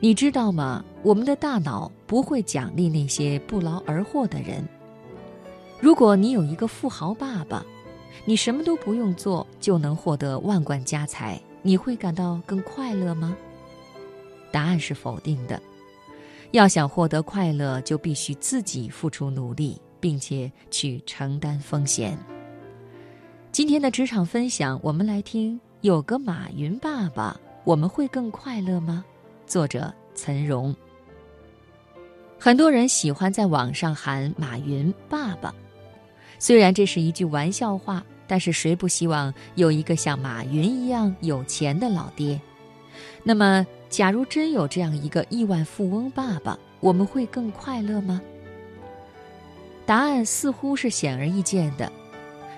你知道吗？我们的大脑不会奖励那些不劳而获的人。如果你有一个富豪爸爸，你什么都不用做就能获得万贯家财，你会感到更快乐吗？答案是否定的。要想获得快乐，就必须自己付出努力，并且去承担风险。今天的职场分享，我们来听：有个马云爸爸，我们会更快乐吗？作者岑荣。很多人喜欢在网上喊马云爸爸。虽然这是一句玩笑话，但是谁不希望有一个像马云一样有钱的老爹？那么，假如真有这样一个亿万富翁爸爸，我们会更快乐吗？答案似乎是显而易见的。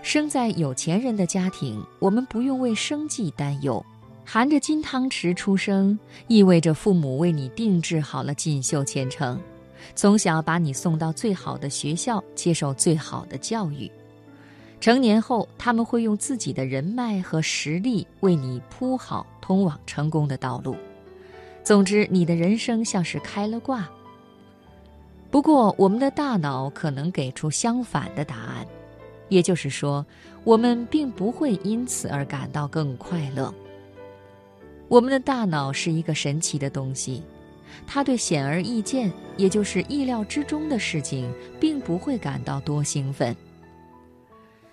生在有钱人的家庭，我们不用为生计担忧；含着金汤匙出生，意味着父母为你定制好了锦绣前程。从小把你送到最好的学校，接受最好的教育。成年后，他们会用自己的人脉和实力为你铺好通往成功的道路。总之，你的人生像是开了挂。不过，我们的大脑可能给出相反的答案，也就是说，我们并不会因此而感到更快乐。我们的大脑是一个神奇的东西。它对显而易见，也就是意料之中的事情，并不会感到多兴奋。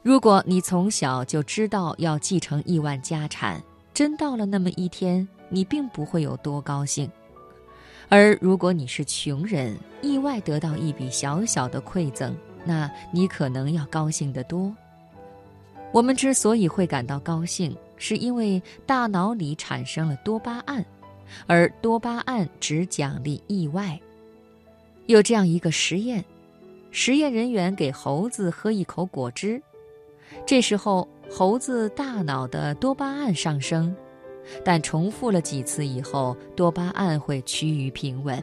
如果你从小就知道要继承亿万家产，真到了那么一天，你并不会有多高兴；而如果你是穷人，意外得到一笔小小的馈赠，那你可能要高兴得多。我们之所以会感到高兴，是因为大脑里产生了多巴胺。而多巴胺只奖励意外。有这样一个实验，实验人员给猴子喝一口果汁，这时候猴子大脑的多巴胺上升，但重复了几次以后，多巴胺会趋于平稳。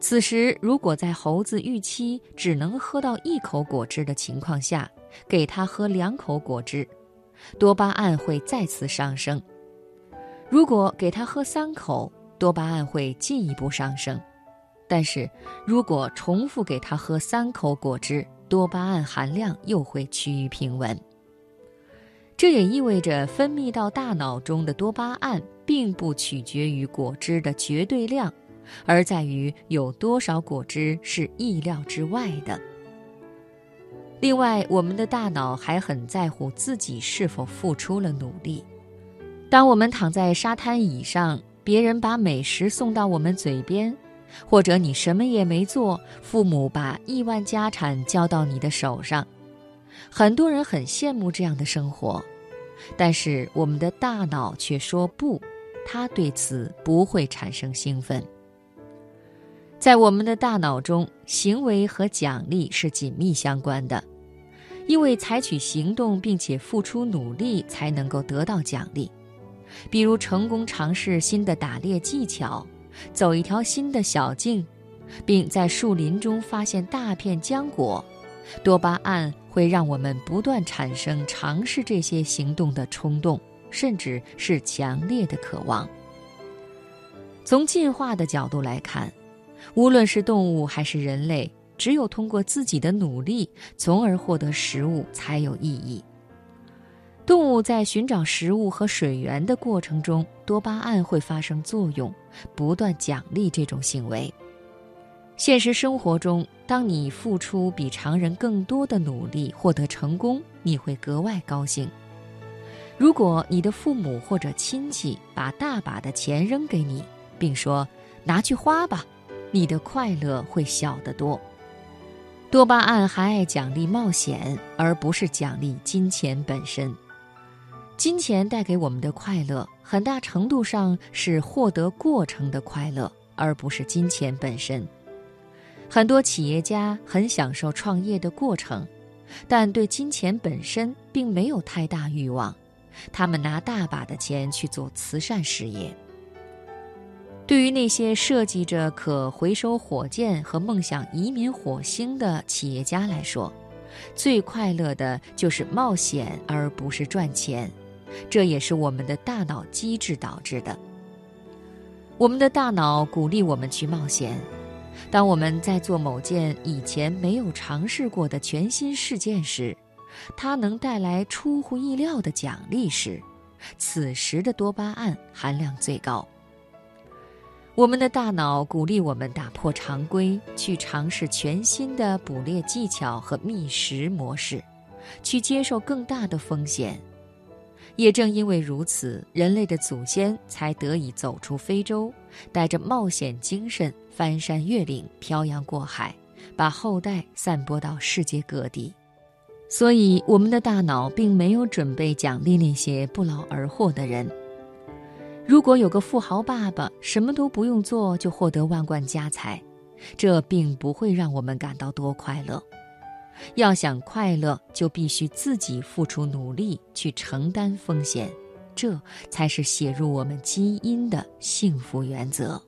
此时，如果在猴子预期只能喝到一口果汁的情况下，给他喝两口果汁，多巴胺会再次上升。如果给他喝三口，多巴胺会进一步上升；但是，如果重复给他喝三口果汁，多巴胺含量又会趋于平稳。这也意味着，分泌到大脑中的多巴胺并不取决于果汁的绝对量，而在于有多少果汁是意料之外的。另外，我们的大脑还很在乎自己是否付出了努力。当我们躺在沙滩椅上，别人把美食送到我们嘴边，或者你什么也没做，父母把亿万家产交到你的手上，很多人很羡慕这样的生活，但是我们的大脑却说不，它对此不会产生兴奋。在我们的大脑中，行为和奖励是紧密相关的，因为采取行动并且付出努力才能够得到奖励。比如成功尝试新的打猎技巧，走一条新的小径，并在树林中发现大片浆果，多巴胺会让我们不断产生尝试这些行动的冲动，甚至是强烈的渴望。从进化的角度来看，无论是动物还是人类，只有通过自己的努力，从而获得食物才有意义。动物在寻找食物和水源的过程中，多巴胺会发生作用，不断奖励这种行为。现实生活中，当你付出比常人更多的努力获得成功，你会格外高兴。如果你的父母或者亲戚把大把的钱扔给你，并说“拿去花吧”，你的快乐会小得多。多巴胺还爱奖励冒险，而不是奖励金钱本身。金钱带给我们的快乐，很大程度上是获得过程的快乐，而不是金钱本身。很多企业家很享受创业的过程，但对金钱本身并没有太大欲望。他们拿大把的钱去做慈善事业。对于那些设计着可回收火箭和梦想移民火星的企业家来说，最快乐的就是冒险，而不是赚钱。这也是我们的大脑机制导致的。我们的大脑鼓励我们去冒险。当我们在做某件以前没有尝试过的全新事件时，它能带来出乎意料的奖励时，此时的多巴胺含量最高。我们的大脑鼓励我们打破常规，去尝试全新的捕猎技巧和觅食模式，去接受更大的风险。也正因为如此，人类的祖先才得以走出非洲，带着冒险精神翻山越岭、漂洋过海，把后代散播到世界各地。所以，我们的大脑并没有准备奖励那些不劳而获的人。如果有个富豪爸爸什么都不用做就获得万贯家财，这并不会让我们感到多快乐。要想快乐，就必须自己付出努力去承担风险，这才是写入我们基因的幸福原则。